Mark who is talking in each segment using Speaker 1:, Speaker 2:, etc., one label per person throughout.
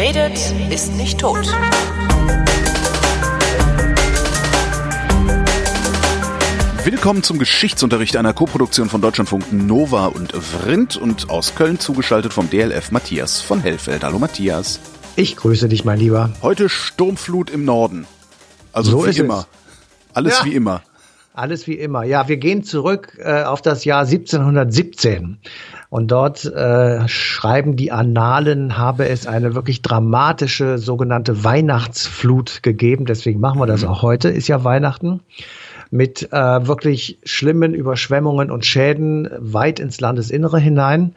Speaker 1: redet, ist nicht tot.
Speaker 2: Willkommen zum Geschichtsunterricht einer Koproduktion von Deutschlandfunk Nova und Vrindt und aus Köln zugeschaltet vom DLF Matthias von Hellfeld. Hallo Matthias.
Speaker 3: Ich grüße dich, mein Lieber.
Speaker 2: Heute Sturmflut im Norden. Also
Speaker 3: So
Speaker 2: wie
Speaker 3: ist
Speaker 2: immer.
Speaker 3: es.
Speaker 2: Alles
Speaker 3: Ja.
Speaker 2: wie immer.
Speaker 3: Alles wie immer. Ja, wir gehen zurück äh, auf das Jahr 1717. Und dort äh, schreiben die Annalen, habe es eine wirklich dramatische sogenannte Weihnachtsflut gegeben. Deswegen machen wir das auch heute. Ist ja Weihnachten. Mit äh, wirklich schlimmen Überschwemmungen und Schäden weit ins Landesinnere hinein.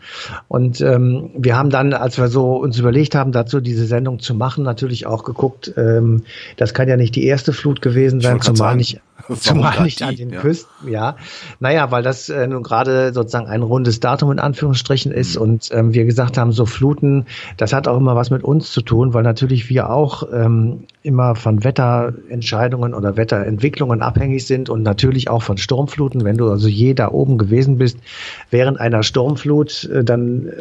Speaker 3: Und ähm, wir haben dann, als wir so uns überlegt haben, dazu diese Sendung zu machen, natürlich auch geguckt, ähm, das kann ja nicht die erste Flut gewesen sein, zumal
Speaker 2: sagen,
Speaker 3: nicht, zumal nicht an den
Speaker 2: Ja.
Speaker 3: Küsten, ja. Naja, weil das äh, nun gerade sozusagen ein rundes Datum in Anführungsstrichen ist
Speaker 2: Mhm.
Speaker 3: und ähm, wir gesagt haben, so Fluten, das hat auch immer was mit uns zu tun, weil natürlich wir auch ähm, immer von Wetterentscheidungen oder Wetterentwicklungen abhängig sind und natürlich auch von Sturmfluten. Wenn du also je da oben gewesen bist während einer Sturmflut, äh, dann äh,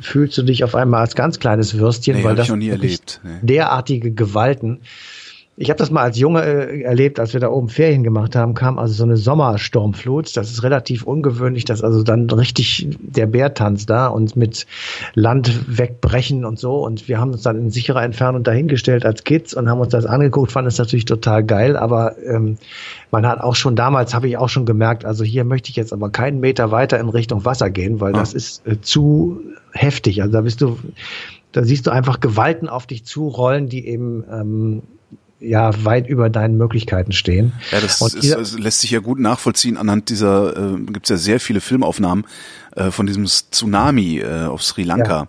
Speaker 3: fühlst du dich auf einmal als ganz kleines Würstchen,
Speaker 2: Nee,
Speaker 3: weil das
Speaker 2: noch nie erlebt, nee.
Speaker 3: derartige Gewalten. Ich habe das mal als Junge äh, erlebt, als wir da oben Ferien gemacht haben, kam also so eine Sommersturmflut. Das ist relativ ungewöhnlich, dass also dann richtig der Bärtanz da und mit Land wegbrechen und so. Und wir haben uns dann in sicherer Entfernung dahingestellt als Kids und haben uns das angeguckt, fanden es natürlich total geil. Aber ähm, man hat auch schon damals, habe ich auch schon gemerkt, also hier möchte ich jetzt aber keinen Meter weiter in Richtung Wasser gehen, weil
Speaker 2: Ah.
Speaker 3: das ist äh, zu heftig. Also da bist du, da siehst du einfach Gewalten auf dich zurollen, die eben ähm, ja weit über deinen Möglichkeiten stehen.
Speaker 2: Ja, das,
Speaker 3: Und
Speaker 2: ist, das lässt sich ja gut nachvollziehen. Anhand dieser äh, gibt es ja sehr viele Filmaufnahmen äh, von diesem Tsunami äh, auf Sri Lanka.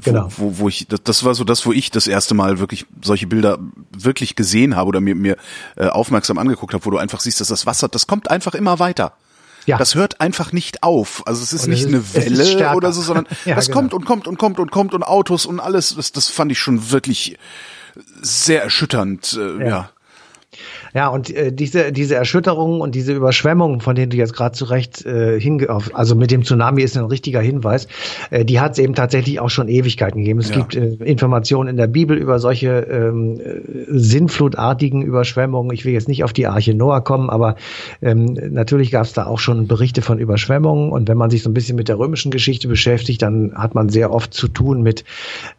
Speaker 2: Wo,
Speaker 3: genau.
Speaker 2: wo, wo ich, das, das war so das, wo ich das erste Mal wirklich solche Bilder wirklich gesehen habe oder mir, mir äh, aufmerksam angeguckt habe, wo du einfach siehst, dass das Wasser, das kommt einfach immer weiter.
Speaker 3: Ja.
Speaker 2: Das hört einfach nicht auf. Also es ist
Speaker 3: Und
Speaker 2: nicht
Speaker 3: es
Speaker 2: eine
Speaker 3: ist- ist
Speaker 2: Welle oder so, sondern
Speaker 3: Ja,
Speaker 2: das
Speaker 3: genau.
Speaker 2: kommt und kommt und kommt und kommt und Autos und alles. Das, das fand ich schon wirklich sehr erschütternd. Äh, ja.
Speaker 3: Ja. Ja, und äh, diese, diese Erschütterungen und diese Überschwemmungen, von denen du jetzt gerade zu Recht äh, hinge also mit dem Tsunami ist ein richtiger Hinweis, äh, die hat es eben tatsächlich auch schon Ewigkeiten gegeben. Es
Speaker 2: Ja.
Speaker 3: gibt äh, Informationen in der Bibel über solche ähm, äh, sinnflutartigen Überschwemmungen. Ich will jetzt nicht auf die Arche Noah kommen, aber ähm, natürlich gab es da auch schon Berichte von Überschwemmungen. Und wenn man sich so ein bisschen mit der römischen Geschichte beschäftigt, dann hat man sehr oft zu tun mit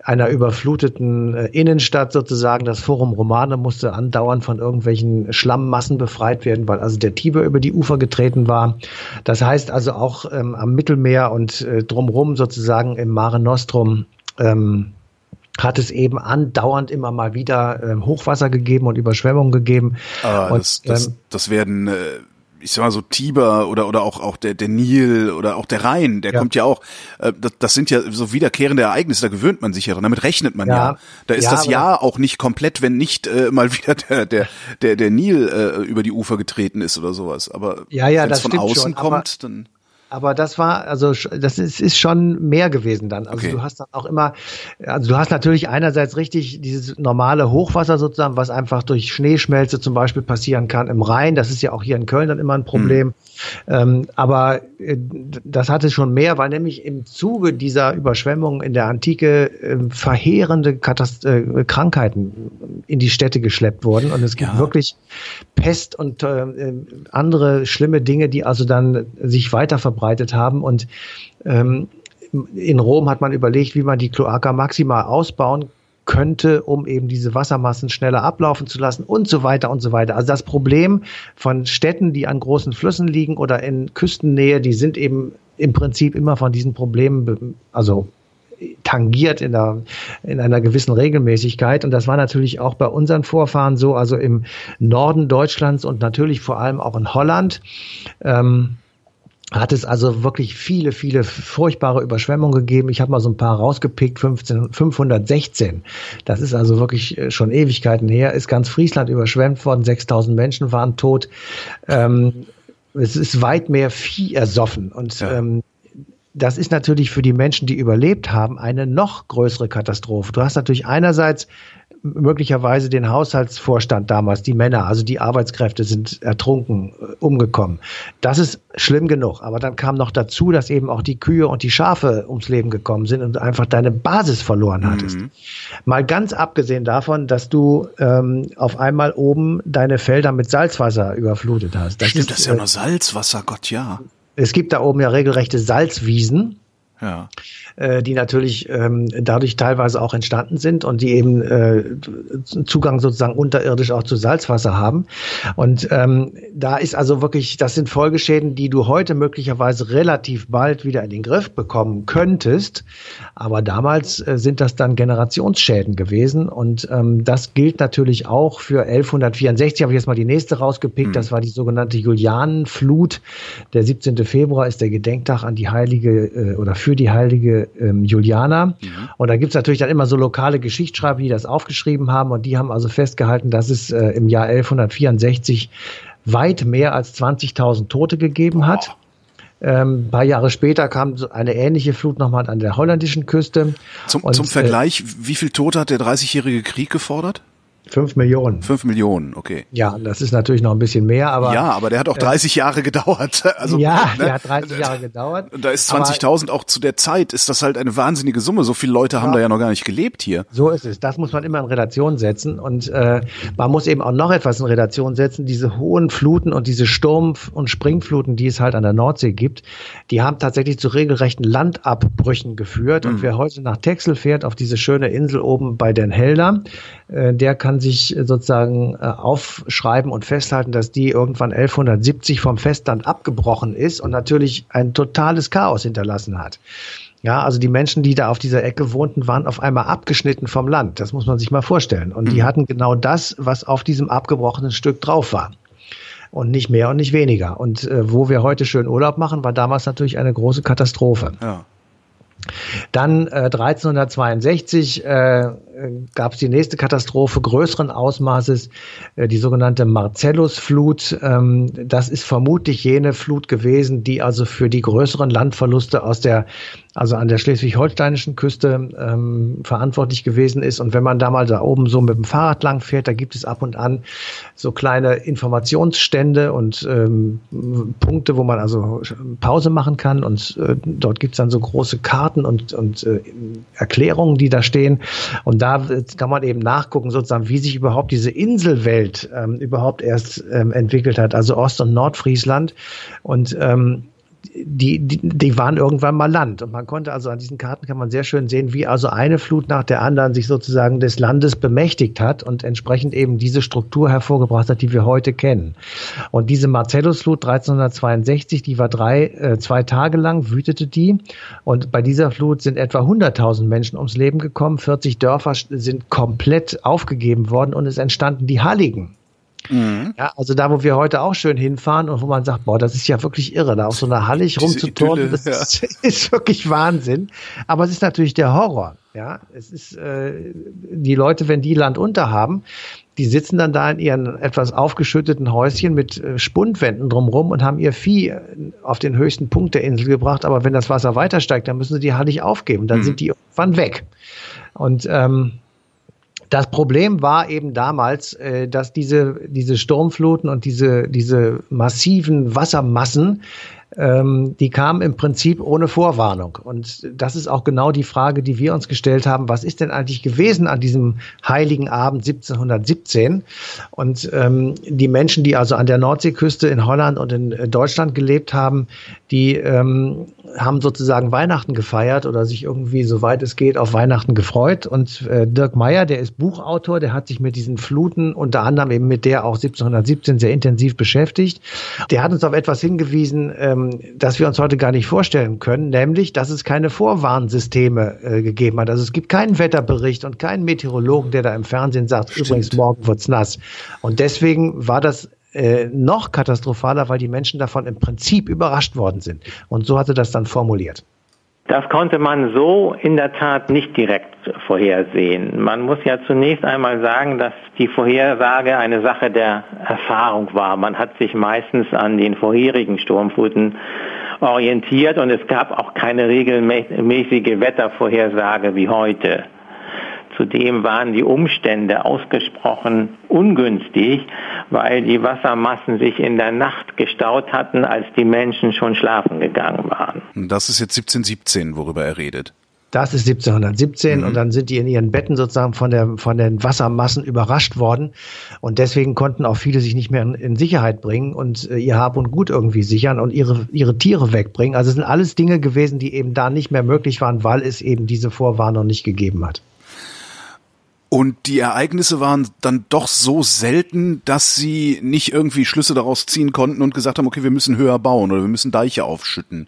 Speaker 3: einer überfluteten äh, Innenstadt sozusagen. Das Forum Romane musste andauernd von irgendwelchen Schlammmassen befreit werden, weil also der Tiber über die Ufer getreten war. Das heißt also auch ähm, am Mittelmeer und äh, drumrum sozusagen im Mare Nostrum ähm, hat es eben andauernd immer mal wieder ähm, Hochwasser gegeben und Überschwemmungen gegeben.
Speaker 2: Aber
Speaker 3: und,
Speaker 2: das, das,
Speaker 3: ähm,
Speaker 2: das werden, äh, ich sag mal so Tiber oder oder auch auch der der Nil oder auch der Rhein, der
Speaker 3: Ja.
Speaker 2: kommt ja auch. Äh, das, das sind ja so wiederkehrende Ereignisse. Da gewöhnt man sich ja dran. Damit rechnet man ja.
Speaker 3: Ja.
Speaker 2: Da ist
Speaker 3: Ja,
Speaker 2: das Jahr auch nicht komplett, wenn nicht äh, mal wieder der der der der Nil äh, über die Ufer getreten ist oder sowas. Aber
Speaker 3: Ja, ja,
Speaker 2: wenn es
Speaker 3: das
Speaker 2: von außen
Speaker 3: schon,
Speaker 2: kommt, dann
Speaker 3: Aber das war, also das ist, ist schon mehr gewesen dann. Also
Speaker 2: Okay.
Speaker 3: du hast dann auch immer, also du hast natürlich einerseits richtig dieses normale Hochwasser sozusagen, was einfach durch Schneeschmelze zum Beispiel passieren kann im Rhein. Das ist ja auch hier in Köln dann immer ein Problem. Ähm, aber äh, das hatte schon mehr, weil nämlich im Zuge dieser Überschwemmungen in der Antike äh, verheerende Katast äh, Krankheiten in die Städte geschleppt wurden. Und es gibt
Speaker 2: Ja.
Speaker 3: wirklich Pest und äh, äh, andere schlimme Dinge, die also dann sich weiter verbreitet haben. Und ähm, in Rom hat man überlegt, wie man die Cloaca Maxima ausbauen könnte, um eben diese Wassermassen schneller ablaufen zu lassen und so weiter und so weiter. Also das Problem von Städten, die an großen Flüssen liegen oder in Küstennähe, die sind eben im Prinzip immer von diesen Problemen, also tangiert in einer, in einer gewissen Regelmäßigkeit. Und das war natürlich auch bei unseren Vorfahren so, also im Norden Deutschlands und natürlich vor allem auch in Holland. Ähm, hat es also wirklich viele, viele furchtbare Überschwemmungen gegeben. Ich habe mal so ein paar rausgepickt, 15, 516. Das ist also wirklich äh, schon Ewigkeiten her. Ist ganz Friesland überschwemmt worden, 6000 Menschen waren tot. Ähm, es ist weit mehr Vieh ersoffen. Und
Speaker 2: Ja.
Speaker 3: ähm, das ist natürlich für die Menschen, die überlebt haben, eine noch größere Katastrophe. Du hast natürlich einerseits möglicherweise den Haushaltsvorstand damals, die Männer, also die Arbeitskräfte sind ertrunken, äh, umgekommen. Das ist schlimm genug. Aber dann kam noch dazu, dass eben auch die Kühe und die Schafe ums Leben gekommen sind und einfach deine Basis verloren hattest. Mhm. Mal ganz abgesehen davon, dass du ähm, auf einmal oben deine Felder mit Salzwasser überflutet hast.
Speaker 2: Das Stimmt, ist, das ist ja äh, nur Salzwasser, Gott ja.
Speaker 3: Es gibt da oben ja regelrechte Salzwiesen.
Speaker 2: Ja.
Speaker 3: Äh, die natürlich ähm, dadurch teilweise auch entstanden sind und die eben äh, Zugang sozusagen unterirdisch auch zu Salzwasser haben. Und ähm, da ist also wirklich, das sind Folgeschäden, die du heute möglicherweise relativ bald wieder in den Griff bekommen könntest. Aber damals äh, sind das dann Generationsschäden gewesen. Und ähm, das gilt natürlich auch für 1164. Habe ich jetzt mal die nächste rausgepickt. Mhm. Das war die sogenannte Julianenflut. Der 17. Februar ist der Gedenktag an die heilige äh, oder für die heilige ähm, Juliana. Mhm. Und da gibt's natürlich dann immer so lokale Geschichtsschreiber, die das aufgeschrieben haben und die haben also festgehalten, dass es äh, im Jahr 1164 weit mehr als 20.000 Tote gegeben hat. Ähm, ein paar Jahre später kam eine ähnliche Flut nochmal an der holländischen Küste.
Speaker 2: Zum, und, zum Vergleich, äh, wie viel Tote hat der Dreißigjährige Krieg gefordert?
Speaker 3: Fünf Millionen.
Speaker 2: Fünf Millionen, okay.
Speaker 3: Ja, das ist natürlich noch ein bisschen mehr, aber.
Speaker 2: Ja, aber der hat auch 30 äh, Jahre gedauert.
Speaker 3: Also, ja, ne? der hat 30 Jahre gedauert.
Speaker 2: Da ist 20.000 auch zu der Zeit, ist das halt eine wahnsinnige Summe. So viele Leute haben ja, da ja noch gar nicht gelebt hier.
Speaker 3: So ist es. Das muss man immer in Relation setzen. Und äh, man muss eben auch noch etwas in Relation setzen. Diese hohen Fluten und diese Sturm- und Springfluten, die es halt an der Nordsee gibt, die haben tatsächlich zu regelrechten Landabbrüchen geführt. Mhm. Und wer heute nach Texel fährt, auf diese schöne Insel oben bei Den Helder, äh, der kann sich sozusagen äh, aufschreiben und festhalten, dass die irgendwann 1170 vom Festland abgebrochen ist und natürlich ein totales Chaos hinterlassen hat. Ja, also die Menschen, die da auf dieser Ecke wohnten, waren auf einmal abgeschnitten vom Land. Das muss man sich mal vorstellen. Und die mhm. hatten genau das, was auf diesem abgebrochenen Stück drauf war. Und nicht mehr und nicht weniger. Und äh, wo wir heute schön Urlaub machen, war damals natürlich eine große Katastrophe.
Speaker 2: Ja.
Speaker 3: Dann äh, 1362 äh, gab es die nächste Katastrophe größeren Ausmaßes, äh, die sogenannte Marcellusflut. Ähm, das ist vermutlich jene Flut gewesen, die also für die größeren Landverluste aus der also an der schleswig-holsteinischen Küste ähm, verantwortlich gewesen ist. Und wenn man da mal da oben so mit dem Fahrrad lang fährt, da gibt es ab und an so kleine Informationsstände und ähm, Punkte, wo man also Pause machen kann. Und äh, dort gibt es dann so große Karten und, und äh, Erklärungen, die da stehen. Und da kann man eben nachgucken, sozusagen, wie sich überhaupt diese Inselwelt ähm, überhaupt erst ähm, entwickelt hat, also Ost- und Nordfriesland. Und ähm, die, die, die waren irgendwann mal Land. Und man konnte also an diesen Karten kann man sehr schön sehen, wie also eine Flut nach der anderen sich sozusagen des Landes bemächtigt hat und entsprechend eben diese Struktur hervorgebracht hat, die wir heute kennen. Und diese Marcellusflut 1362, die war drei, äh, zwei Tage lang, wütete die. Und bei dieser Flut sind etwa 100.000 Menschen ums Leben gekommen. 40 Dörfer sind komplett aufgegeben worden und es entstanden die Halligen. Mhm. Ja, also da, wo wir heute auch schön hinfahren und wo man sagt, boah, das ist ja wirklich irre, da auf so einer Hallig rumzuturnen, das ja. ist, ist, wirklich Wahnsinn. Aber es ist natürlich der Horror. Ja, es ist äh, die Leute, wenn die Land unter haben, die sitzen dann da in ihren etwas aufgeschütteten Häuschen mit äh, Spundwänden drumrum und haben ihr Vieh äh, auf den höchsten Punkt der Insel gebracht. Aber wenn das Wasser weiter steigt, dann müssen sie die Hallig aufgeben. Dann mhm. sind die irgendwann weg. Und ähm, das Problem war eben damals, äh, dass diese, diese Sturmfluten und diese, diese massiven Wassermassen ähm, die kamen im Prinzip ohne Vorwarnung. Und das ist auch genau die Frage, die wir uns gestellt haben. Was ist denn eigentlich gewesen an diesem heiligen Abend 1717? Und ähm, die Menschen, die also an der Nordseeküste in Holland und in äh, Deutschland gelebt haben, die ähm, haben sozusagen Weihnachten gefeiert oder sich irgendwie, soweit es geht, auf Weihnachten gefreut. Und äh, Dirk Meyer, der ist Buchautor, der hat sich mit diesen Fluten, unter anderem eben mit der auch 1717 sehr intensiv beschäftigt. Der hat uns auf etwas hingewiesen, ähm, ähm, das wir uns heute gar nicht vorstellen können, nämlich, dass es keine Vorwarnsysteme äh, gegeben hat. Also es gibt keinen Wetterbericht und keinen Meteorologen, der da im Fernsehen sagt, Stimmt. übrigens morgen wird's nass. Und deswegen war das äh, noch katastrophaler, weil die Menschen davon im Prinzip überrascht worden sind. Und so hatte das dann formuliert.
Speaker 4: Das konnte man so in der Tat nicht direkt vorhersehen. Man muss ja zunächst einmal sagen, dass die Vorhersage eine Sache der Erfahrung war. Man hat sich meistens an den vorherigen Sturmfluten orientiert und es gab auch keine regelmäßige Wettervorhersage wie heute. Zudem waren die Umstände ausgesprochen ungünstig, weil die Wassermassen sich in der Nacht gestaut hatten, als die Menschen schon schlafen gegangen waren.
Speaker 2: Das ist jetzt 1717, worüber er redet.
Speaker 3: Das ist 1717 mhm. und dann sind die in ihren Betten sozusagen von, der, von den Wassermassen überrascht worden und deswegen konnten auch viele sich nicht mehr in, in Sicherheit bringen und äh, ihr Hab und Gut irgendwie sichern und ihre, ihre Tiere wegbringen. Also es sind alles Dinge gewesen, die eben da nicht mehr möglich waren, weil es eben diese Vorwarnung nicht gegeben hat.
Speaker 2: Und die Ereignisse waren dann doch so selten, dass sie nicht irgendwie Schlüsse daraus ziehen konnten und gesagt haben, okay, wir müssen höher bauen oder wir müssen Deiche aufschütten.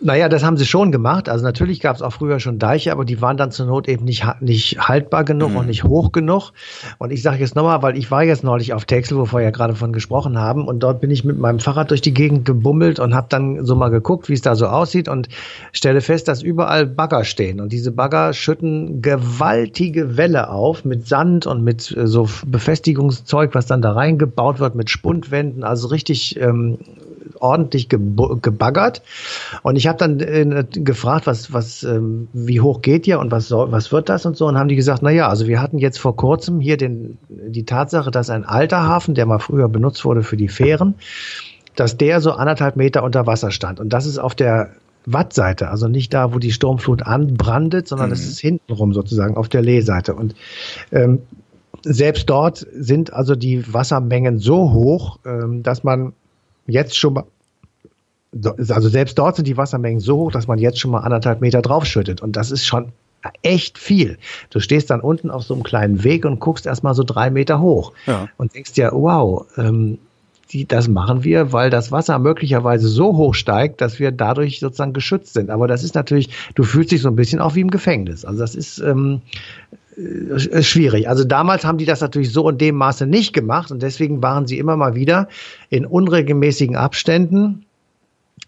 Speaker 3: Naja, das haben sie schon gemacht. Also natürlich gab es auch früher schon Deiche, aber die waren dann zur Not eben nicht, nicht haltbar genug mhm. und nicht hoch genug. Und ich sage jetzt nochmal, weil ich war jetzt neulich auf Texel, wo wir ja gerade von gesprochen haben, und dort bin ich mit meinem Fahrrad durch die Gegend gebummelt und habe dann so mal geguckt, wie es da so aussieht und stelle fest, dass überall Bagger stehen. Und diese Bagger schütten gewaltige Welle auf mit Sand und mit äh, so Befestigungszeug, was dann da reingebaut wird, mit Spundwänden, also richtig ähm, ordentlich gebaggert. Und ich habe dann äh, gefragt, was, was, ähm, wie hoch geht ihr und was soll, was wird das und so. Und haben die gesagt, na ja, also wir hatten jetzt vor kurzem hier den, die Tatsache, dass ein alter Hafen, der mal früher benutzt wurde für die Fähren, dass der so anderthalb Meter unter Wasser stand. Und das ist auf der Wattseite, also nicht da, wo die Sturmflut anbrandet, sondern mhm. das ist hintenrum sozusagen auf der Lehseite. Und ähm, selbst dort sind also die Wassermengen so hoch, ähm, dass man jetzt schon mal, also selbst dort sind die Wassermengen so hoch, dass man jetzt schon mal anderthalb Meter draufschüttet. Und das ist schon echt viel. Du stehst dann unten auf so einem kleinen Weg und guckst erstmal so drei Meter hoch ja. und denkst dir, wow, ähm, die, das machen wir, weil das Wasser möglicherweise so hoch steigt, dass wir dadurch sozusagen geschützt sind. Aber das ist natürlich, du fühlst dich so ein bisschen auch wie im Gefängnis. Also das ist ähm, äh, schwierig. Also damals haben die das natürlich so in dem Maße nicht gemacht und deswegen waren sie immer mal wieder in unregelmäßigen Abständen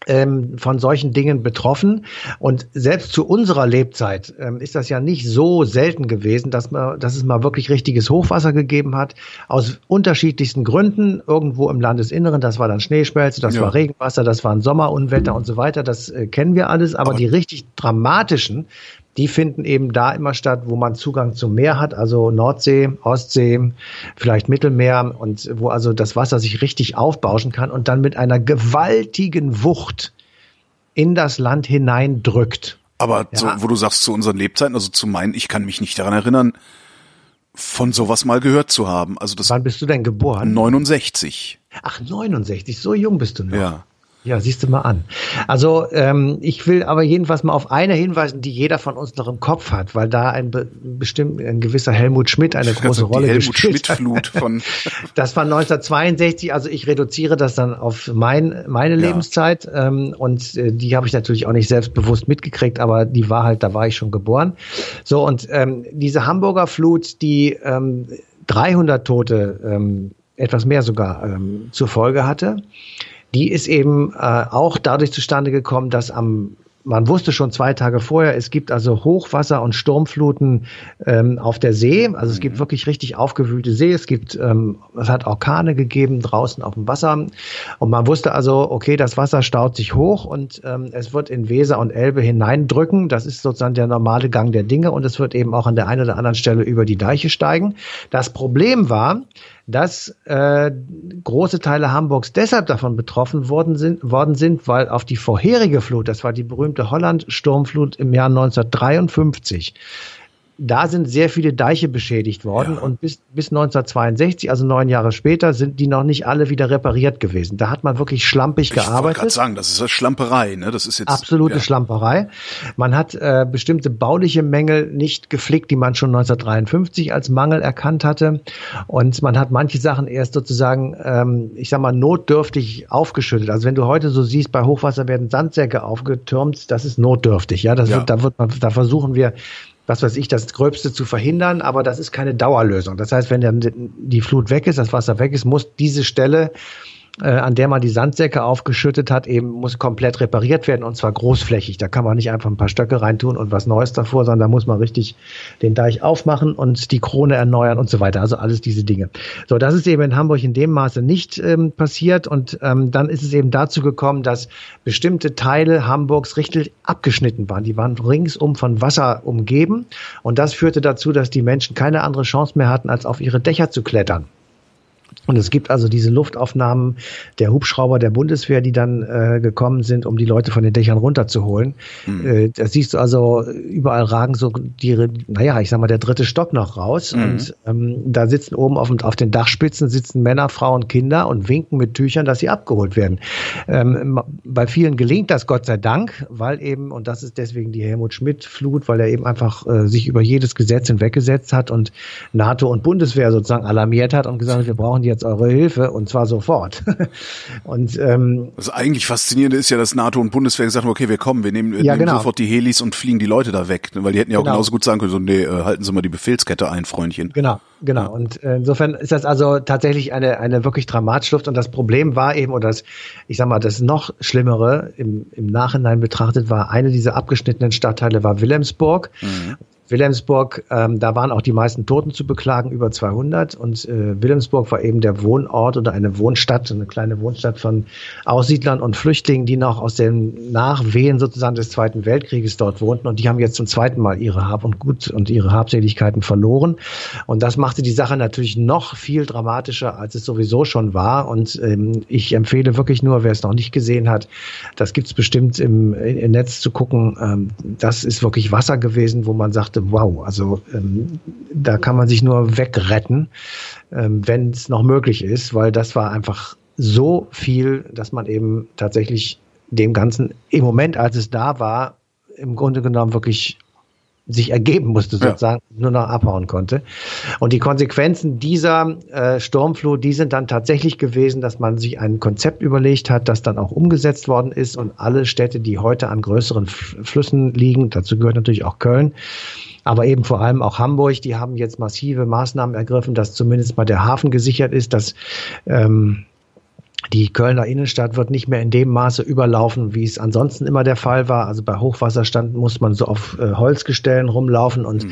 Speaker 3: ähm, von solchen Dingen betroffen. Und selbst zu unserer Lebzeit ähm, ist das ja nicht so selten gewesen, dass, man, dass es mal wirklich richtiges Hochwasser gegeben hat. Aus unterschiedlichsten Gründen. Irgendwo im Landesinneren, das war dann Schneeschmelze, das ja. war Regenwasser, das waren Sommerunwetter und so weiter. Das äh, kennen wir alles. Aber, Aber die richtig dramatischen, die finden eben da immer statt, wo man Zugang zum Meer hat, also Nordsee, Ostsee, vielleicht Mittelmeer und wo also das Wasser sich richtig aufbauschen kann und dann mit einer gewaltigen Wucht in das Land hineindrückt.
Speaker 2: Aber ja. so, wo du sagst zu unseren Lebzeiten, also zu meinen, ich kann mich nicht daran erinnern, von sowas mal gehört zu haben. Also das
Speaker 3: Wann bist du denn geboren?
Speaker 2: 69.
Speaker 3: Ach, 69, so jung bist du noch.
Speaker 2: Ja.
Speaker 3: Ja, siehst du mal an. Also ähm, ich will aber jedenfalls mal auf eine hinweisen, die jeder von uns noch im Kopf hat, weil da ein be bestimmt ein gewisser Helmut Schmidt eine große also Rolle
Speaker 2: Helmut gespielt Schmidt Flut von
Speaker 3: Das war 1962, also ich reduziere das dann auf mein, meine ja. Lebenszeit ähm, und äh, die habe ich natürlich auch nicht selbstbewusst mitgekriegt, aber die war halt, da war ich schon geboren. So und ähm, diese Hamburger Flut, die ähm, 300 Tote, ähm, etwas mehr sogar ähm, zur Folge hatte die ist eben äh, auch dadurch zustande gekommen, dass am man wusste schon zwei Tage vorher, es gibt also Hochwasser und Sturmfluten ähm, auf der See. Also es gibt mhm. wirklich richtig aufgewühlte See. Es gibt, ähm, es hat Orkane gegeben draußen auf dem Wasser. Und man wusste also, okay, das Wasser staut sich hoch und ähm, es wird in Weser und Elbe hineindrücken. Das ist sozusagen der normale Gang der Dinge und es wird eben auch an der einen oder anderen Stelle über die Deiche steigen. Das Problem war, dass äh, große Teile Hamburgs deshalb davon betroffen worden sind, worden sind, weil auf die vorherige Flut, das war die berühmte Holland-Sturmflut im Jahr 1953, da sind sehr viele Deiche beschädigt worden ja. und bis, bis 1962, also neun Jahre später, sind die noch nicht alle wieder repariert gewesen. Da hat man wirklich schlampig ich gearbeitet. Ich
Speaker 2: gerade sagen, das ist Schlamperei, ne? Das ist jetzt
Speaker 3: absolute ja. Schlamperei. Man hat äh, bestimmte bauliche Mängel nicht gepflegt, die man schon 1953 als Mangel erkannt hatte, und man hat manche Sachen erst sozusagen, ähm, ich sag mal, notdürftig aufgeschüttet. Also wenn du heute so siehst, bei Hochwasser werden Sandsäcke aufgetürmt, das ist notdürftig. Ja, das ja. Wird, da wird man, da versuchen wir was weiß ich, das Gröbste zu verhindern, aber das ist keine Dauerlösung. Das heißt, wenn dann die Flut weg ist, das Wasser weg ist, muss diese Stelle an der man die Sandsäcke aufgeschüttet hat, eben muss komplett repariert werden und zwar großflächig. Da kann man nicht einfach ein paar Stöcke reintun und was Neues davor, sondern da muss man richtig den Deich aufmachen und die Krone erneuern und so weiter. Also alles diese Dinge. So, das ist eben in Hamburg in dem Maße nicht ähm, passiert und ähm, dann ist es eben dazu gekommen, dass bestimmte Teile Hamburgs richtig abgeschnitten waren. Die waren ringsum von Wasser umgeben und das führte dazu, dass die Menschen keine andere Chance mehr hatten, als auf ihre Dächer zu klettern. Und es gibt also diese Luftaufnahmen der Hubschrauber der Bundeswehr, die dann äh, gekommen sind, um die Leute von den Dächern runterzuholen. Mhm. Äh, da siehst du also, überall ragen so die, naja, ich sag mal, der dritte Stock noch raus. Mhm. Und ähm, da sitzen oben auf, auf den Dachspitzen sitzen Männer, Frauen, Kinder und winken mit Tüchern, dass sie abgeholt werden. Ähm, bei vielen gelingt das Gott sei Dank, weil eben, und das ist deswegen die Helmut Schmidt-Flut, weil er eben einfach äh, sich über jedes Gesetz hinweggesetzt hat und NATO und Bundeswehr sozusagen alarmiert hat und gesagt hat, wir brauchen jetzt eure Hilfe und zwar sofort. und ähm,
Speaker 2: Das eigentlich Faszinierende ist ja, dass NATO und Bundeswehr gesagt haben, okay, wir kommen, wir nehmen,
Speaker 3: ja,
Speaker 2: nehmen
Speaker 3: genau.
Speaker 2: sofort die Helis und fliegen die Leute da weg, weil die hätten ja auch
Speaker 3: Genau.
Speaker 2: genauso gut sagen können, so, nee, äh, halten Sie mal die Befehlskette ein, Freundchen.
Speaker 3: Genau, genau. Und äh, insofern ist das also tatsächlich eine, eine wirklich dramatische Luft. Und das Problem war eben, oder das, ich sag mal, das noch Schlimmere im, im Nachhinein betrachtet war, eine dieser abgeschnittenen Stadtteile war Wilhelmsburg. Wilhelmsburg, ähm, da waren auch die meisten Toten zu beklagen, über 200. Und äh, Wilhelmsburg war eben der Wohnort oder eine Wohnstadt, eine kleine Wohnstadt von Aussiedlern und Flüchtlingen, die noch aus den Nachwehen sozusagen des Zweiten Weltkrieges dort wohnten. Und die haben jetzt zum zweiten Mal ihre Hab und Gut und ihre Habseligkeiten verloren. Und das machte die Sache natürlich noch viel dramatischer, als es sowieso schon war. Und ähm, ich empfehle wirklich nur, wer es noch nicht gesehen hat, das gibt's bestimmt im, im Netz zu gucken. Ähm, das ist wirklich Wasser gewesen, wo man sagte, wow, also ähm, da kann man sich nur wegretten, ähm, wenn es noch möglich ist, weil das war einfach so viel, dass man eben tatsächlich dem Ganzen im Moment, als es da war, im Grunde genommen wirklich sich ergeben musste,
Speaker 2: Ja.
Speaker 3: sozusagen, nur noch abhauen konnte. Und die Konsequenzen dieser äh, Sturmflut, die sind dann tatsächlich gewesen, dass man sich ein Konzept überlegt hat, das dann auch umgesetzt worden ist und alle Städte, die heute an größeren Flüssen liegen, dazu gehört natürlich auch Köln, aber eben vor allem auch Hamburg, die haben jetzt massive Maßnahmen ergriffen, dass zumindest mal der Hafen gesichert ist, dass ähm, die Kölner Innenstadt wird nicht mehr in dem Maße überlaufen, wie es ansonsten immer der Fall war. Also bei Hochwasserstand muss man so auf äh, Holzgestellen rumlaufen und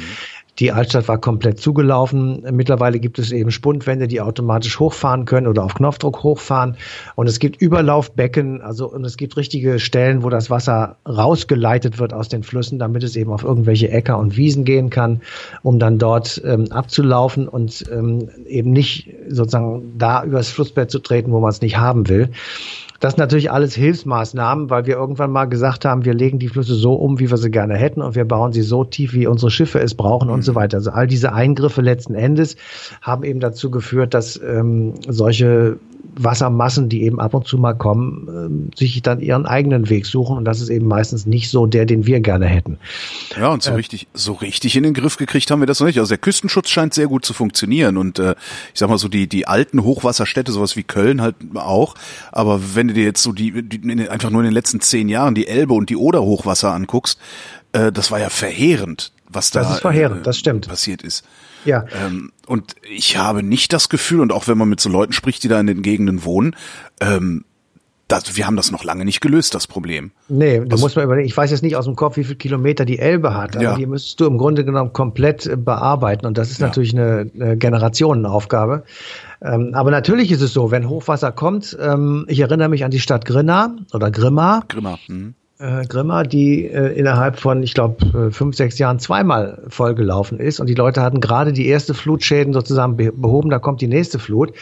Speaker 3: die Altstadt war komplett zugelaufen. Mittlerweile gibt es eben Spundwände, die automatisch hochfahren können oder auf Knopfdruck hochfahren. Und es gibt Überlaufbecken, also und es gibt richtige Stellen, wo das Wasser rausgeleitet wird aus den Flüssen, damit es eben auf irgendwelche Äcker und Wiesen gehen kann, um dann dort ähm, abzulaufen und ähm, eben nicht sozusagen da übers Flussbett zu treten, wo man es nicht haben will. Das sind natürlich alles Hilfsmaßnahmen, weil wir irgendwann mal gesagt haben, wir legen die Flüsse so um, wie wir sie gerne hätten und wir bauen sie so tief, wie unsere Schiffe es brauchen und so weiter. Also all diese Eingriffe letzten Endes haben eben dazu geführt, dass ähm, solche Wassermassen, die eben ab und zu mal kommen, ähm, sich dann ihren eigenen Weg suchen und das ist eben meistens nicht so der, den wir gerne hätten.
Speaker 2: Ja, und so richtig, so richtig in den Griff gekriegt haben wir das noch nicht. Also der Küstenschutz scheint sehr gut zu funktionieren und äh, ich sag mal so die die alten Hochwasserstädte, sowas wie Köln halt auch. Aber wenn du dir jetzt so die, die einfach nur in den letzten zehn Jahren die Elbe und die Oder Hochwasser anguckst, äh, das war ja verheerend, was da
Speaker 3: Das ist verheerend,
Speaker 2: äh,
Speaker 3: das stimmt.
Speaker 2: passiert ist.
Speaker 3: Ja.
Speaker 2: Ähm, und ich habe nicht das Gefühl, und auch wenn man mit so Leuten spricht, die da in den Gegenden wohnen, ähm, das, wir haben das noch lange nicht gelöst, das Problem.
Speaker 3: Nee, da muss man überlegen. Ich weiß jetzt nicht aus dem Kopf, wie viel Kilometer die Elbe hat, aber
Speaker 2: Ja.
Speaker 3: die müsstest du im Grunde genommen komplett äh, bearbeiten. Und das ist
Speaker 2: Ja.
Speaker 3: natürlich eine, eine Generationenaufgabe. Ähm, aber natürlich ist es so, wenn Hochwasser kommt, ähm, ich erinnere mich an die Stadt Grinna oder Grimma,
Speaker 2: Grimmer. Mhm.
Speaker 3: Äh, Grimma, die äh, innerhalb von, ich glaube, fünf, sechs Jahren zweimal vollgelaufen ist. Und die Leute hatten gerade die erste Flutschäden sozusagen be behoben, da kommt die nächste Flut.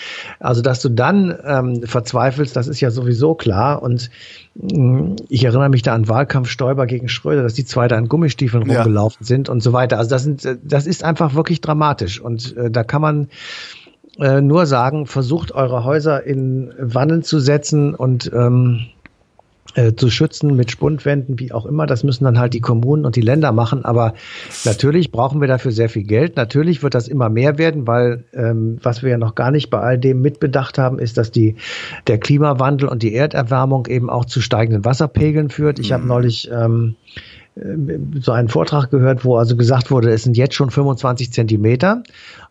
Speaker 3: Also, dass du dann ähm, verzweifelst, das ist ja sowieso klar. Und mh, ich erinnere mich da an Wahlkampf Stoiber gegen Schröder, dass die zwei da in Gummistiefeln
Speaker 2: Ja.
Speaker 3: rumgelaufen sind und so weiter. Also das sind, äh, das ist einfach wirklich dramatisch. Und äh, da kann man äh, nur sagen, versucht eure Häuser in Wannen zu setzen und ähm, äh, zu schützen mit Spundwänden, wie auch immer. Das müssen dann halt die Kommunen und die Länder machen. Aber natürlich brauchen wir dafür sehr viel Geld. Natürlich wird das immer mehr werden, weil ähm, was wir ja noch gar nicht bei all dem mitbedacht haben, ist, dass die der Klimawandel und die Erderwärmung eben auch zu steigenden Wasserpegeln führt. Ich habe neulich ähm, äh, so einen Vortrag gehört, wo also gesagt wurde, es sind jetzt schon 25 Zentimeter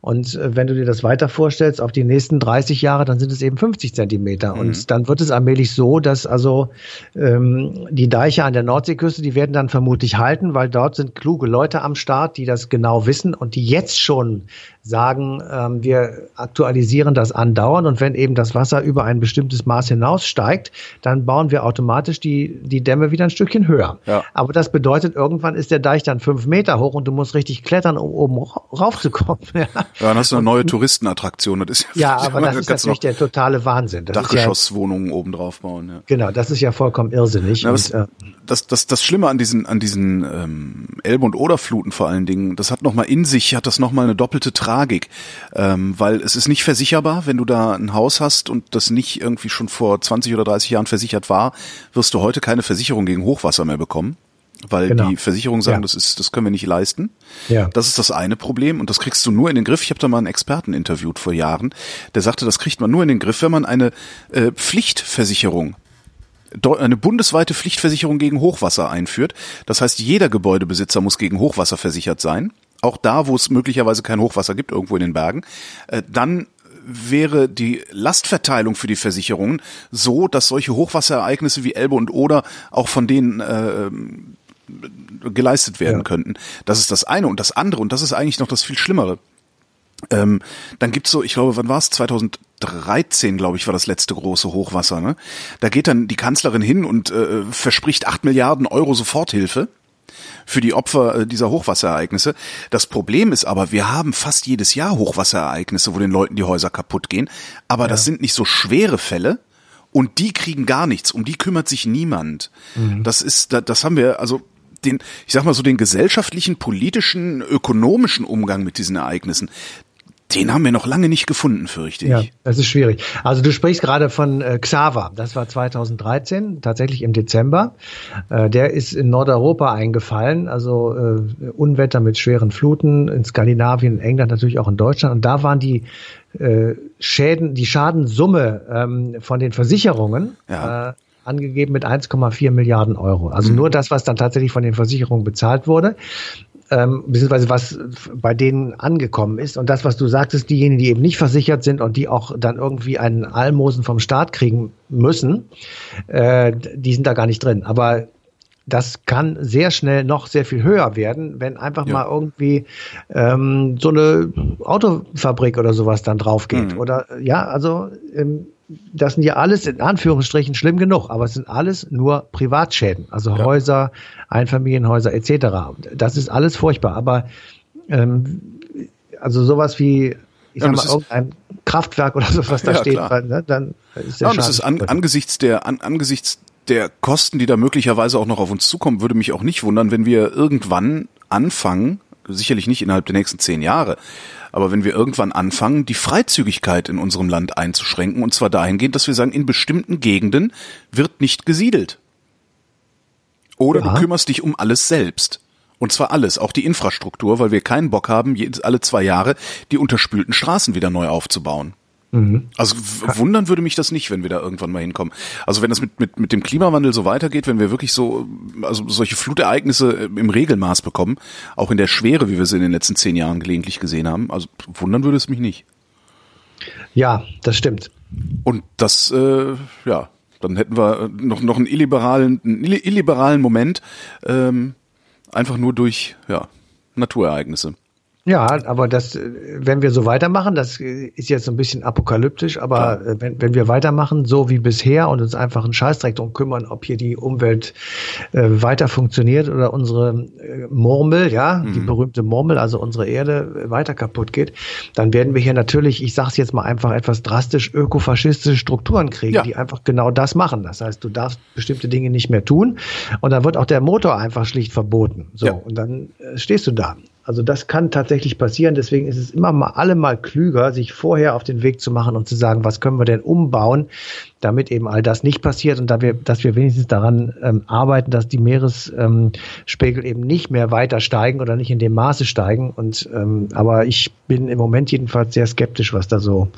Speaker 3: Und äh, wenn du dir das weiter vorstellst, auf die nächsten 30 Jahre, dann sind es eben 50 Zentimeter. Mhm. Und dann wird es allmählich so, dass also ähm, die Deiche an der Nordseeküste, die werden dann vermutlich halten, weil dort sind kluge Leute am Start, die das genau wissen und die jetzt schon sagen, ähm, wir aktualisieren das andauernd und wenn eben das Wasser über ein bestimmtes Maß hinaussteigt, dann bauen wir automatisch die, die Dämme wieder ein Stückchen höher. Ja. Aber das bedeutet, irgendwann ist der Deich dann fünf Meter hoch und du musst richtig klettern, um oben raufzukommen.
Speaker 2: Ja, ja dann hast du eine neue Touristenattraktion.
Speaker 3: Das ist ja, ja aber das ist natürlich der totale Wahnsinn.
Speaker 2: Das Dachgeschosswohnungen ja, oben drauf bauen. Ja.
Speaker 3: Genau, das ist ja vollkommen irrsinnig. Ja,
Speaker 2: und, äh, das, das, das Schlimme an diesen, an diesen ähm, Elbe- und Oderfluten vor allen Dingen, das hat nochmal in sich, hat das nochmal eine doppelte Tragik. Ähm, weil es ist nicht versicherbar, wenn du da ein Haus hast und das nicht irgendwie schon vor 20 oder 30 Jahren versichert war, wirst du heute keine Versicherung gegen Hochwasser mehr bekommen. Weil genau. die Versicherungen sagen, ja. das ist, das können wir nicht leisten. Ja. Das ist das eine Problem und das kriegst du nur in den Griff. Ich habe da mal einen Experten interviewt vor Jahren, der sagte, das kriegt man nur in den Griff, wenn man eine äh, Pflichtversicherung eine bundesweite Pflichtversicherung gegen Hochwasser einführt. Das heißt, jeder Gebäudebesitzer muss gegen Hochwasser versichert sein. Auch da, wo es möglicherweise kein Hochwasser gibt, irgendwo in den Bergen. Äh, dann wäre die Lastverteilung für die Versicherungen so, dass solche Hochwasserereignisse wie Elbe und Oder auch von denen äh, geleistet werden ja. könnten. Das ist das eine. Und das andere, und das ist eigentlich noch das viel Schlimmere, ähm, dann gibt's so, ich glaube, wann war es? 2013, glaube ich, war das letzte große Hochwasser. Ne? Da geht dann die Kanzlerin hin und äh, verspricht acht Milliarden Euro Soforthilfe für die Opfer äh, dieser Hochwasserereignisse. Das Problem ist aber, wir haben fast jedes Jahr Hochwasserereignisse, wo den Leuten die Häuser kaputt gehen. Aber ja. das sind nicht so schwere Fälle. Und die kriegen gar nichts. Um die kümmert sich niemand. Mhm. Das ist, das haben wir, also den, ich sag mal so den gesellschaftlichen, politischen, ökonomischen Umgang mit diesen Ereignissen, den haben wir noch lange nicht gefunden, fürchte ich. Ja,
Speaker 3: das ist schwierig. Also du sprichst gerade von äh, Xaver. Das war 2013, tatsächlich im Dezember. Äh, der ist in Nordeuropa eingefallen, also äh, Unwetter mit schweren Fluten in Skandinavien, in England, natürlich auch in Deutschland. Und da waren die äh, Schäden, die Schadensumme ähm, von den Versicherungen ja. Angegeben mit 1,4 Milliarden Euro. Also mhm. nur das, was dann tatsächlich von den Versicherungen bezahlt wurde ähm, beziehungsweise was bei denen angekommen ist. Und das, was du sagtest, diejenigen, die eben nicht versichert sind und die auch dann irgendwie einen Almosen vom Staat kriegen müssen, äh, die sind da gar nicht drin. Aber das kann sehr schnell noch sehr viel höher werden, wenn einfach ja. mal irgendwie ähm, so eine Autofabrik oder sowas dann drauf geht. Mhm. Oder ja, also ähm, das sind ja alles in Anführungsstrichen schlimm genug, aber es sind alles nur Privatschäden, also ja. Häuser, Einfamilienhäuser etc. Das ist alles furchtbar, aber ähm, also sowas wie ich ja, sag mal, irgendein Kraftwerk oder so, was da ja, steht, ne, dann
Speaker 2: ist der ja, das ist an, angesichts der an, angesichts der Kosten, die da möglicherweise auch noch auf uns zukommen, würde mich auch nicht wundern, wenn wir irgendwann anfangen, sicherlich nicht innerhalb der nächsten zehn Jahre, aber wenn wir irgendwann anfangen, die Freizügigkeit in unserem Land einzuschränken, und zwar dahingehend, dass wir sagen, in bestimmten Gegenden wird nicht gesiedelt. Oder ja. du kümmerst dich um alles selbst. Und zwar alles, auch die Infrastruktur, weil wir keinen Bock haben, alle zwei Jahre die unterspülten Straßen wieder neu aufzubauen. Mhm. Also wundern würde mich das nicht, wenn wir da irgendwann mal hinkommen. Also wenn das mit, mit, mit dem Klimawandel so weitergeht, wenn wir wirklich so, also solche Flutereignisse im Regelmaß bekommen, auch in der Schwere, wie wir sie in den letzten zehn Jahren gelegentlich gesehen haben, also wundern würde es mich nicht.
Speaker 3: Ja, das stimmt.
Speaker 2: Und das, äh, ja, dann hätten wir noch, noch einen illiberalen, einen illiberalen Moment, ähm, einfach nur durch, ja, Naturereignisse.
Speaker 3: Ja, aber das, wenn wir so weitermachen, das ist jetzt so ein bisschen apokalyptisch, aber ja. wenn, wenn wir weitermachen, so wie bisher und uns einfach einen Scheißdreck drum kümmern, ob hier die Umwelt äh, weiter funktioniert oder unsere äh, Murmel, ja, mhm. die berühmte Murmel, also unsere Erde weiter kaputt geht, dann werden wir hier natürlich, ich sag's jetzt mal einfach etwas drastisch, ökofaschistische Strukturen kriegen, ja. die einfach genau das machen. Das heißt, du darfst bestimmte Dinge nicht mehr tun und dann wird auch der Motor einfach schlicht verboten. So, ja. und dann äh, stehst du da. Also das kann tatsächlich passieren. Deswegen ist es immer mal allemal klüger, sich vorher auf den Weg zu machen und zu sagen, was können wir denn umbauen, damit eben all das nicht passiert und da wir, dass wir wenigstens daran ähm, arbeiten, dass die Meeresspiegel ähm, eben nicht mehr weiter steigen oder nicht in dem Maße steigen. Und ähm, aber ich bin im Moment jedenfalls sehr skeptisch, was da so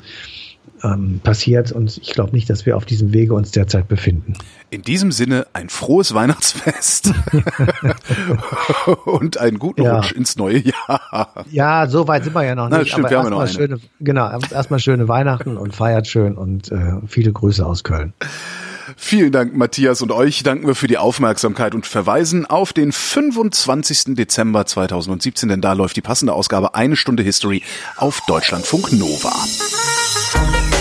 Speaker 3: ähm, passiert. Und ich glaube nicht, dass wir auf diesem Wege uns derzeit befinden.
Speaker 2: In diesem Sinne ein frohes Weihnachtsfest und einen guten ja. Rutsch ins neue Jahr.
Speaker 3: Ja, so weit sind wir ja noch
Speaker 2: Na,
Speaker 3: nicht.
Speaker 2: Stimmt, aber erstmal
Speaker 3: schöne, genau, erstmal schöne Weihnachten und feiert schön und äh, viele Grüße aus Köln.
Speaker 2: Vielen Dank, Matthias, und euch danken wir für die Aufmerksamkeit und verweisen auf den 25. Dezember 2017, denn da läuft die passende Ausgabe Eine Stunde History auf Deutschlandfunk Nova.
Speaker 1: Wer